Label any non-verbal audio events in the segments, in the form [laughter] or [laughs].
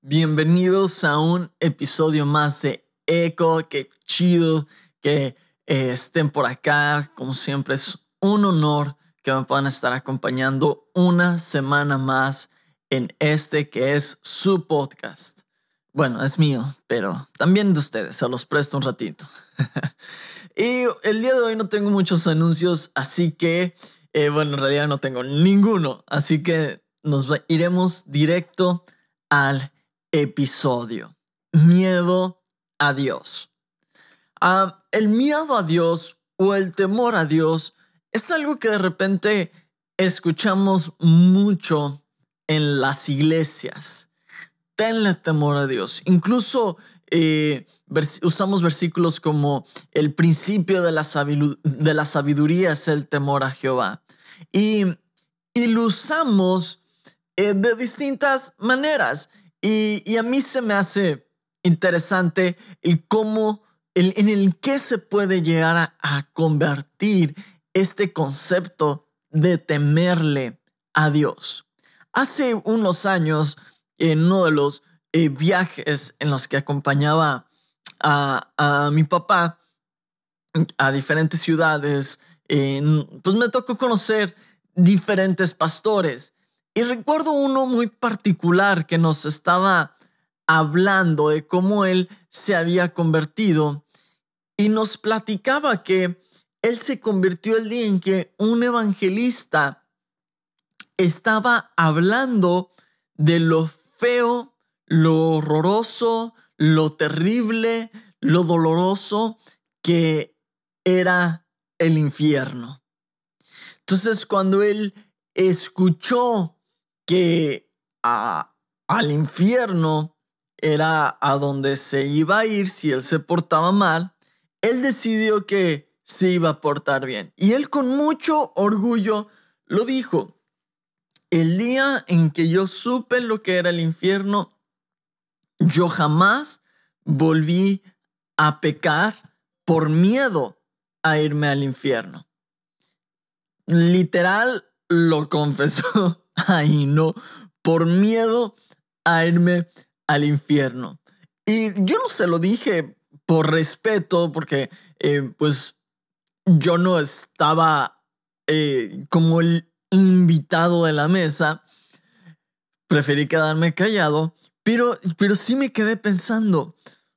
Bienvenidos a un episodio más de Eco. Qué chido que eh, estén por acá. Como siempre, es un honor que me puedan estar acompañando una semana más en este que es su podcast. Bueno, es mío, pero también de ustedes. Se los presto un ratito. [laughs] y el día de hoy no tengo muchos anuncios, así que, eh, bueno, en realidad no tengo ninguno. Así que nos iremos directo al episodio. Miedo a Dios. Ah, el miedo a Dios o el temor a Dios es algo que de repente escuchamos mucho en las iglesias. Tenle temor a Dios. Incluso eh, usamos versículos como el principio de la, de la sabiduría es el temor a Jehová. Y, y lo usamos eh, de distintas maneras. Y, y a mí se me hace interesante el cómo, el, en el que se puede llegar a, convertir este concepto de temerle a Dios. Hace unos años, en uno de los eh, viajes en los que acompañaba a, a mi papá a diferentes ciudades, en- pues me tocó conocer diferentes pastores. Y recuerdo uno muy particular que nos estaba hablando de cómo él se había convertido y nos platicaba que él se convirtió el día en que un evangelista estaba hablando de lo feo, lo horroroso, lo terrible, lo doloroso que era el infierno. Entonces cuando él escuchó que al infierno era a donde se iba a ir si él se portaba mal, él decidió que se iba a portar bien. Y él con mucho orgullo lo dijo. El día en que yo supe lo que era el infierno, yo jamás volví a pecar por miedo a irme al infierno. Literal lo [laughs] confesó [laughs] ahí, no, por miedo a irme al infierno. Y yo no se lo dije por respeto, porque eh, pues yo no estaba eh, como el invitado de la mesa. Preferí quedarme callado, pero, pero sí me quedé pensando,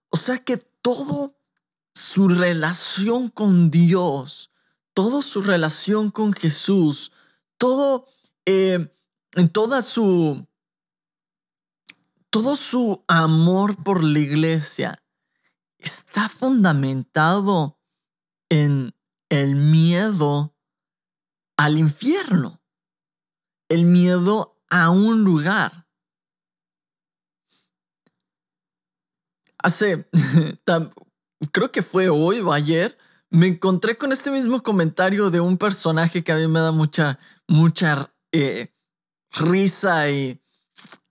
o sea que todo su relación con Dios, toda su relación con Jesús, todo, eh, toda su, todo su amor por la iglesia está fundamentado en el miedo al infierno, el miedo a un lugar. Hace, [laughs] creo que fue hoy o ayer, me encontré con este mismo comentario de un personaje que a mí me da mucha, mucha eh, risa y,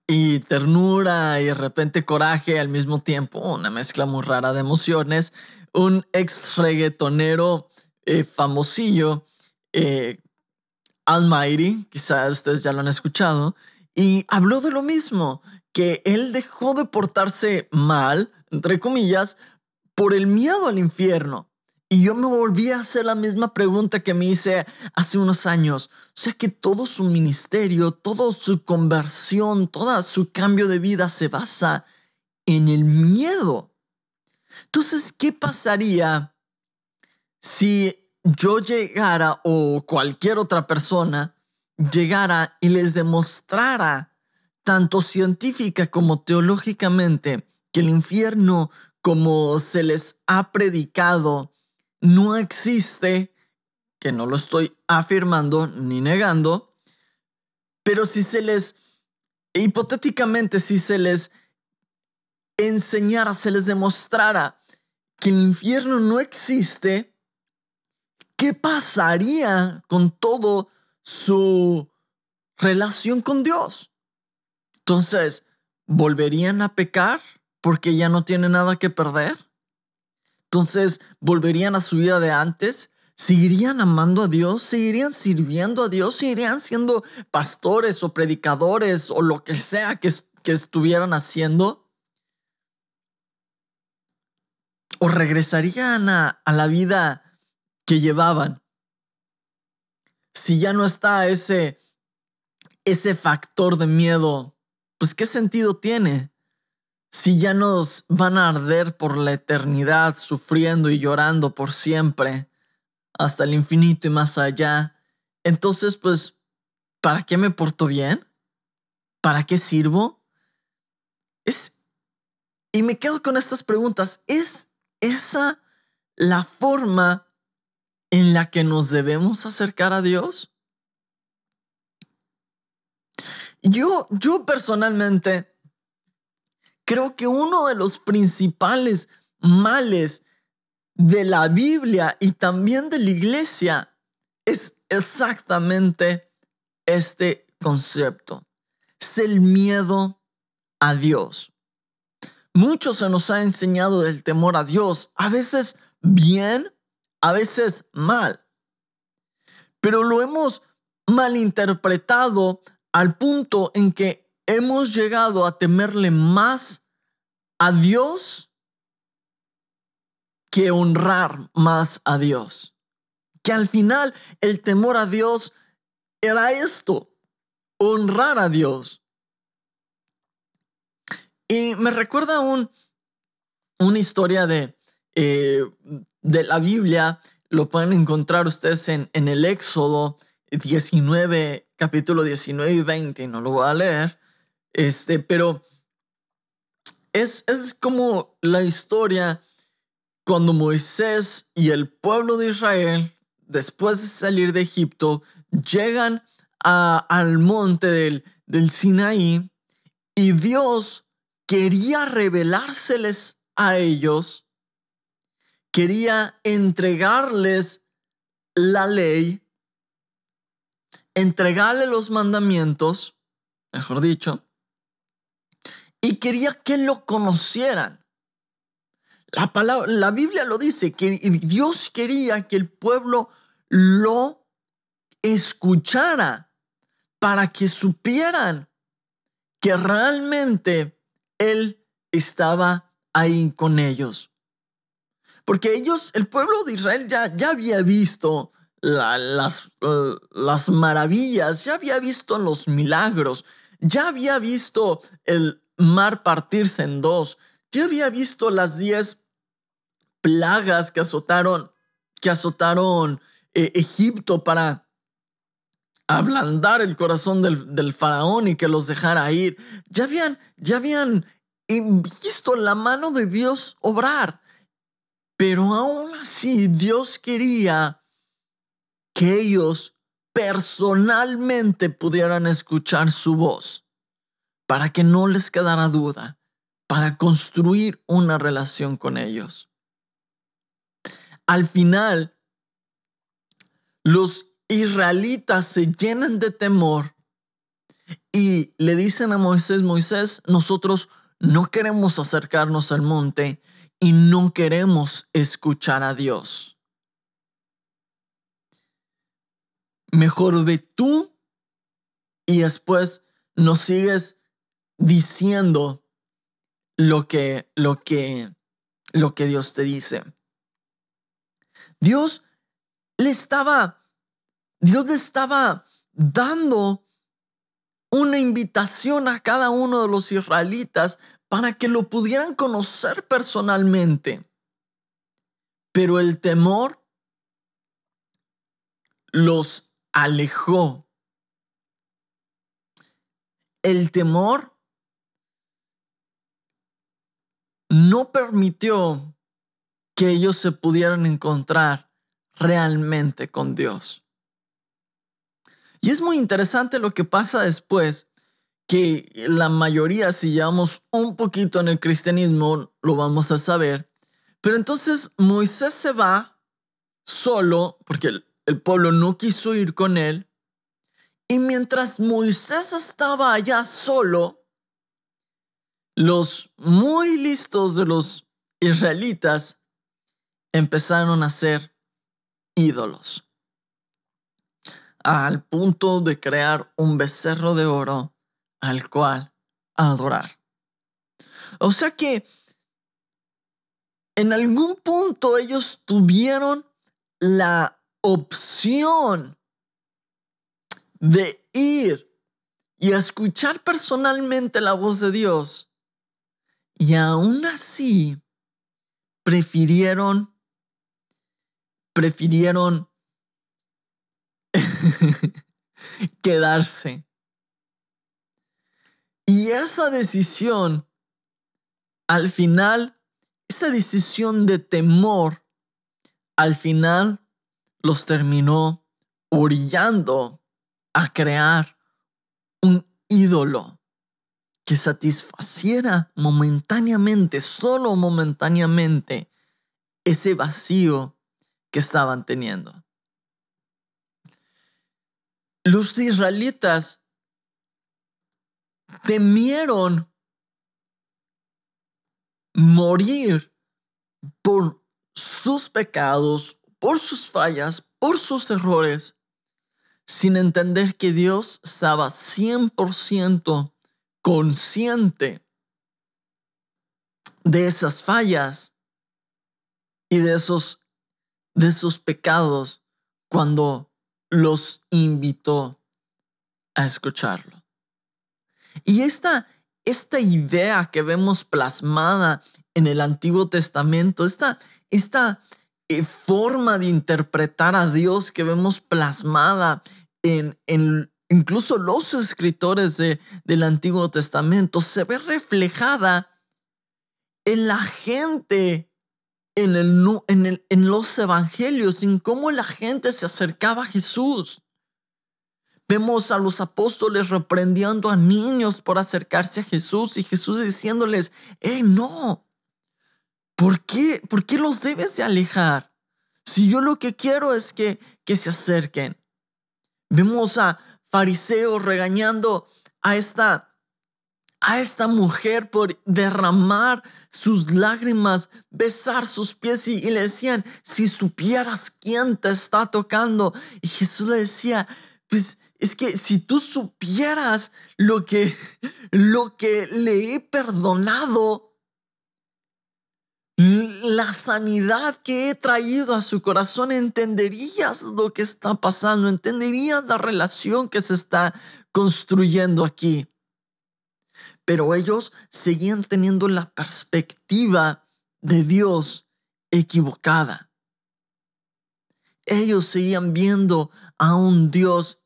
y ternura y de repente coraje al mismo tiempo, una mezcla muy rara de emociones. Un ex reggaetonero eh, famosillo, eh, Almighty, quizás ustedes ya lo han escuchado, y habló de lo mismo, que él dejó de portarse mal, entre comillas, por el miedo al infierno. Y yo me volví a hacer la misma pregunta que me hice hace unos años. O sea que todo su ministerio, toda su conversión, todo su cambio de vida se basa en el miedo. Entonces, ¿qué pasaría si yo llegara o cualquier otra persona llegara y les demostrara, tanto científica como teológicamente, que el infierno, como se les ha predicado, no existe, que no lo estoy afirmando ni negando, pero si se les, hipotéticamente, si se les enseñara, se les demostrara que el infierno no existe, ¿qué pasaría con todo su relación con Dios? Entonces, ¿volverían a pecar porque ya no tienen nada que perder? Entonces, ¿volverían a su vida de antes? ¿Seguirían amando a Dios? ¿Seguirían sirviendo a Dios? ¿Seguirían siendo pastores o predicadores o lo que sea que, estuvieran haciendo? ¿O regresarían a, a la vida que llevaban? Si ya no está ese, ese factor de miedo, pues ¿qué sentido tiene? Si ya nos van a arder por la eternidad, sufriendo y llorando por siempre, hasta el infinito y más allá, entonces pues, ¿para qué me porto bien? ¿Para qué sirvo? Es... Y me quedo con estas preguntas. ¿Es esa la forma en la que nos debemos acercar a Dios? Yo, yo personalmente creo que uno de los principales males de la Biblia y también de la iglesia es exactamente este concepto. Es el miedo a Dios. Mucho se nos ha enseñado del temor a Dios, a veces bien, a veces mal. Pero lo hemos malinterpretado al punto en que hemos llegado a temerle más a Dios que honrar más a Dios. Que al final el temor a Dios era esto, honrar a Dios. Y me recuerda un, una historia de, eh, de la Biblia, lo pueden encontrar ustedes en, en el Éxodo 19, capítulo 19 y 20, no lo voy a leer, este, pero es, es como la historia cuando Moisés y el pueblo de Israel, después de salir de Egipto, llegan a, al monte del, del Sinaí y Dios quería revelárseles a ellos, quería entregarles la ley, entregarle los mandamientos, mejor dicho, y quería que lo conocieran. La, palabra, la Biblia lo dice, que Dios quería que el pueblo lo escuchara para que supieran que realmente Él estaba ahí con ellos. Porque ellos, el pueblo de Israel ya, ya había visto las, uh, las maravillas, ya había visto los milagros, ya había visto el, mar partirse en dos. Ya había visto las diez plagas que azotaron, que azotaron eh, Egipto para ablandar el corazón del, del, faraón y que los dejara ir. Ya habían, ya habían visto la mano de Dios obrar. Pero aún así Dios quería que ellos personalmente pudieran escuchar su voz para que no les quedara duda, para construir una relación con ellos. Al final, los israelitas se llenan de temor y le dicen a Moisés, Moisés, nosotros no queremos acercarnos al monte y no queremos escuchar a Dios. Mejor ve tú y después nos sigues diciendo lo que, lo que, lo que Dios te dice. Dios le estaba, Dios le estaba dando una invitación a cada uno de los israelitas para que lo pudieran conocer personalmente. Pero el temor los alejó. El temor no permitió que ellos se pudieran encontrar realmente con Dios. Y es muy interesante lo que pasa después, que la mayoría, si llevamos un poquito en el cristianismo, lo vamos a saber. Pero entonces Moisés se va solo, porque el, el pueblo no quiso ir con él. Y mientras Moisés estaba allá solo, los muy listos de los israelitas empezaron a ser ídolos, al punto de crear un becerro de oro al cual adorar. O sea que en algún punto ellos tuvieron la opción de ir y escuchar personalmente la voz de Dios. Y aún así, prefirieron, prefirieron [laughs] quedarse. Y esa decisión, al final, esa decisión de temor, al final los terminó orillando a crear un ídolo que satisfaciera momentáneamente, solo momentáneamente, ese vacío que estaban teniendo. Los israelitas temieron morir por sus pecados, por sus fallas, por sus errores, sin entender que Dios estaba 100% consciente de esas fallas y de esos, de esos pecados cuando los invitó a escucharlo. Y esta, esta idea que vemos plasmada en el Antiguo Testamento, esta, esta eh, forma de interpretar a Dios que vemos plasmada en, en incluso los escritores de, del Antiguo Testamento, se ve reflejada en la gente, en, el, en, el, en los evangelios, en cómo la gente se acercaba a Jesús. Vemos a los apóstoles reprendiendo a niños por acercarse a Jesús y Jesús diciéndoles, hey, no, ¿por qué, ¿por qué los debes de alejar? Si yo lo que quiero es que, que se acerquen. Vemos a fariseos regañando a esta a esta mujer por derramar sus lágrimas, besar sus pies y, le decían, si supieras quién te está tocando. Y Jesús le decía, pues es que si tú supieras lo que, lo que le he perdonado, la sanidad que he traído a su corazón, entenderías lo que está pasando, entenderías la relación que se está construyendo aquí. Pero ellos seguían teniendo la perspectiva de Dios equivocada. Ellos seguían viendo a un Dios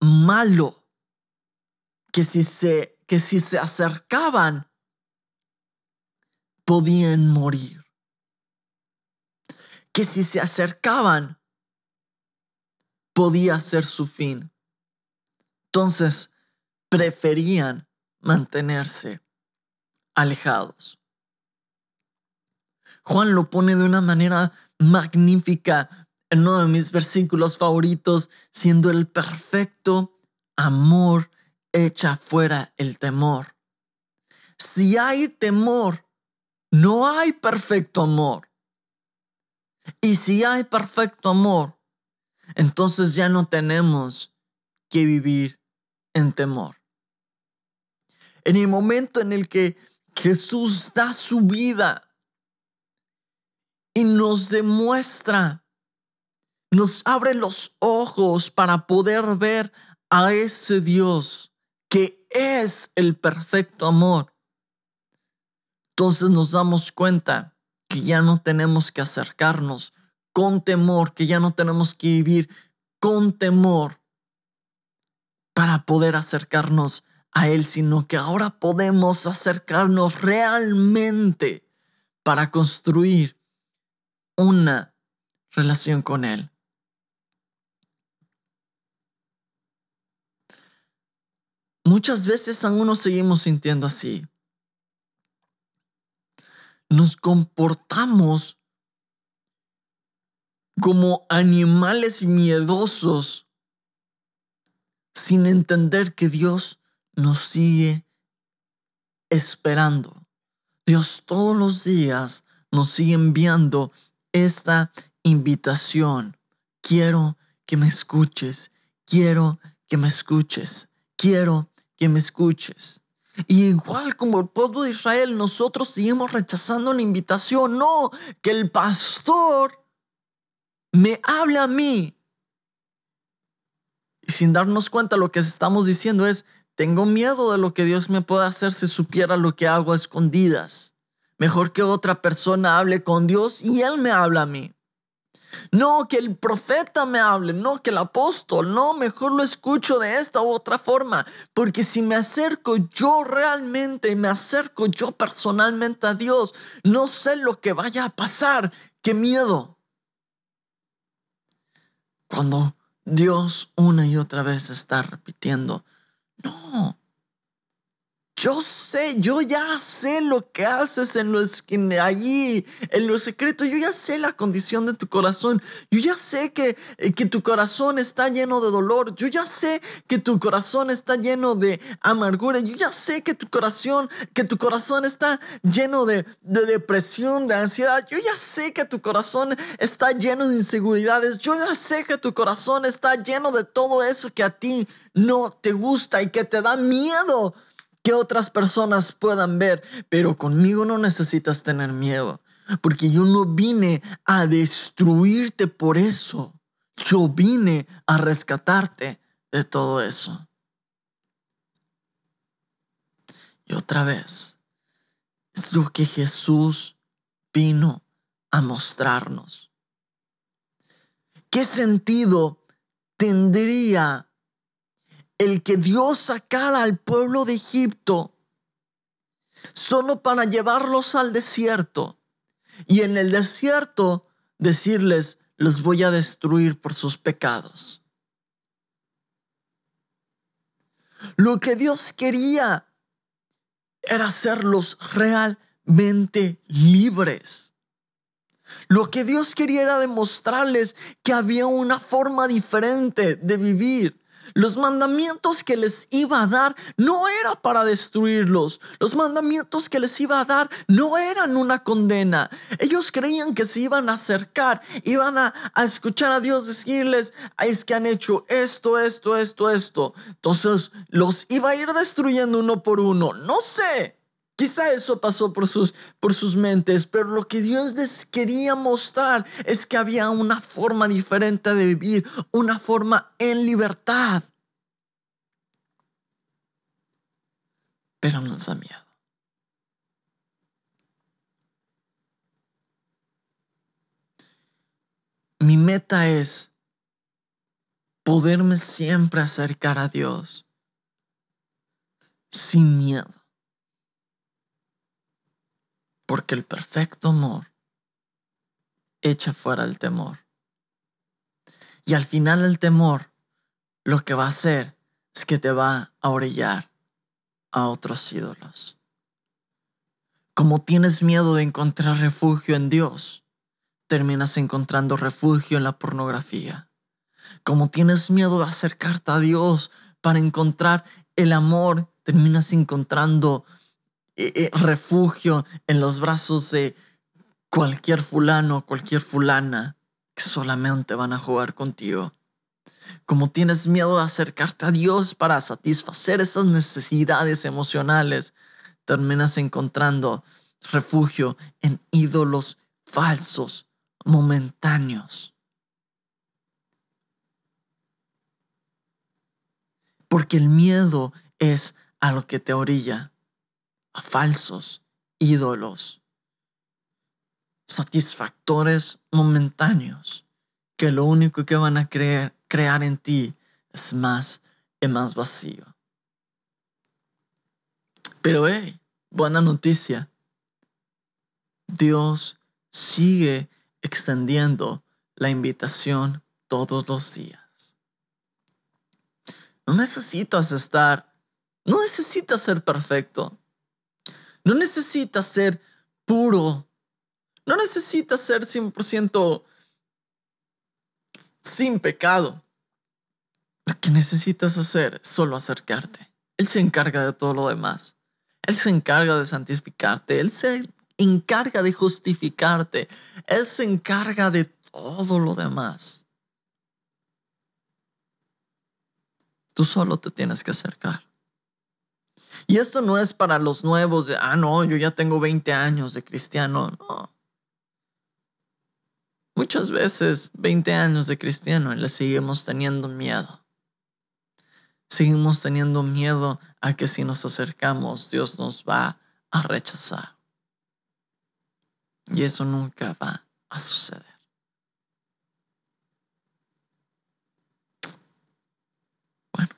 malo que si se, que si se acercaban podían morir. Que si se acercaban podía ser su fin. Entonces preferían mantenerse alejados. Juan lo pone de una manera magnífica en uno de mis versículos favoritos, siendo el perfecto amor echa fuera el temor. Si hay temor, no hay perfecto amor. Y si hay perfecto amor, entonces ya no tenemos que vivir en temor. En el momento en el que Jesús da su vida y nos demuestra nos abre los ojos para poder ver a ese Dios que es el perfecto amor. Entonces nos damos cuenta que ya no tenemos que acercarnos con temor, que ya no tenemos que vivir con temor para poder acercarnos a Él, sino que ahora podemos acercarnos realmente para construir una relación con Él. Muchas veces aún nos seguimos sintiendo así. Nos comportamos como animales miedosos sin entender que Dios nos sigue esperando. Dios todos los días nos sigue enviando esta invitación. Quiero que me escuches, quiero que me escuches, quiero que me escuches. Y igual como el pueblo de Israel, nosotros seguimos rechazando la invitación. No, que el pastor me hable a mí. Y sin darnos cuenta lo que estamos diciendo es, tengo miedo de lo que Dios me pueda hacer si supiera lo que hago a escondidas. Mejor que otra persona hable con Dios y Él me habla a mí. No que el profeta me hable, no que el apóstol, no, mejor lo escucho de esta u otra forma, porque si me acerco yo realmente, me acerco yo personalmente a Dios, no sé lo que vaya a pasar, qué miedo. Cuando Dios una y otra vez está repitiendo, no, yo sé, yo ya sé lo que haces en los, allí, en lo secreto. Yo ya sé la condición de tu corazón. Yo ya sé que, eh, que tu corazón está lleno de dolor. Yo ya sé que tu corazón está lleno de amargura. Yo ya sé que tu corazón, que tu corazón está lleno de, de depresión, de ansiedad. Yo ya sé que tu corazón está lleno de inseguridades. Yo ya sé que tu corazón está lleno de todo eso que a ti no te gusta y que te da miedo que otras personas puedan ver, pero conmigo no necesitas tener miedo, porque yo no vine a destruirte por eso. Yo vine a rescatarte de todo eso. Y otra vez, es lo que Jesús vino a mostrarnos. ¿Qué sentido tendría el que Dios sacara al pueblo de Egipto solo para llevarlos al desierto y en el desierto decirles, los voy a destruir por sus pecados. Lo que Dios quería era hacerlos realmente libres. Lo que Dios quería era demostrarles que había una forma diferente de vivir. Los mandamientos que les iba a dar no era para destruirlos. Los mandamientos que les iba a dar no eran una condena. Ellos creían que se iban a acercar, iban a, escuchar a Dios decirles, es que han hecho esto, esto, esto, esto. Entonces los iba a ir destruyendo uno por uno. No sé. Quizá eso pasó por sus, por sus mentes, pero lo que Dios les quería mostrar es que había una forma diferente de vivir, una forma en libertad. Pero nos da miedo. Mi meta es poderme siempre acercar a Dios sin miedo porque el perfecto amor echa fuera el temor. Y al final el temor lo que va a hacer es que te va a orillar a otros ídolos. Como tienes miedo de encontrar refugio en Dios, terminas encontrando refugio en la pornografía. Como tienes miedo de acercarte a Dios para encontrar el amor, terminas encontrando eh, eh, refugio en los brazos de cualquier fulano, cualquier fulana que solamente van a jugar contigo. Como tienes miedo de acercarte a Dios para satisfacer esas necesidades emocionales, terminas encontrando refugio en ídolos falsos, momentáneos. Porque el miedo es a lo que te orilla a falsos ídolos, satisfactores momentáneos, que lo único que van a creer, crear en ti es más y más vacío. Pero hey, buena noticia. Dios sigue extendiendo la invitación todos los días. No necesitas estar No necesitas ser perfecto. No necesitas ser puro. No necesitas ser 100% sin pecado. Lo que necesitas hacer es solo acercarte. Él se encarga de todo lo demás. Él se encarga de santificarte. Él se encarga de justificarte. Él se encarga de todo lo demás. Tú solo te tienes que acercar. Y esto no es para los nuevos de, ah, no, yo ya tengo 20 años de cristiano. No. Muchas veces, 20 años de cristiano, y le seguimos teniendo miedo. Seguimos teniendo miedo a que si nos acercamos, Dios nos va a rechazar. Y eso nunca va a suceder. Bueno,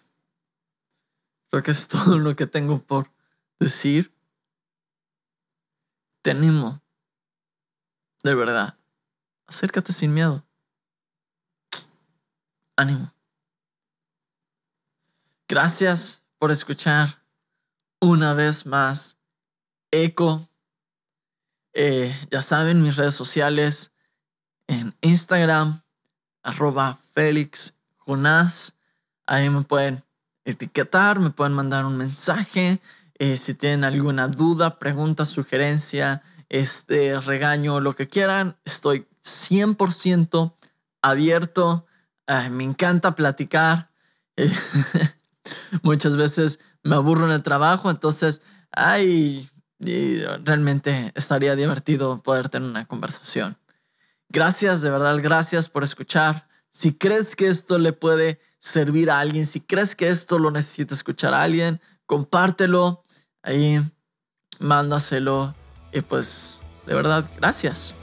creo que es todo lo que tengo por decir. Te animo, de verdad, acércate sin miedo. Ánimo. Gracias por escuchar una vez más Eco eh, ya saben, mis redes sociales en Instagram, arroba Félix Jonás. Ahí me pueden etiquetar, me pueden mandar un mensaje. Eh, si tienen alguna duda, pregunta, sugerencia, este regaño, lo que quieran, estoy 100% abierto. me encanta platicar. [laughs] muchas veces me aburro en el trabajo, entonces, ay, realmente estaría divertido poder tener una conversación. Gracias, de verdad, gracias por escuchar. Si crees que esto le puede servir a alguien, si crees que esto lo necesita escuchar a alguien, compártelo ahí, mándaselo y pues de verdad, gracias.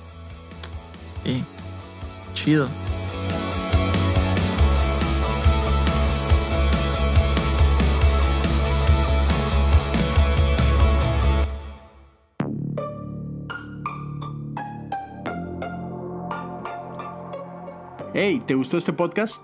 Y chido. Hey, ¿te gustó este podcast?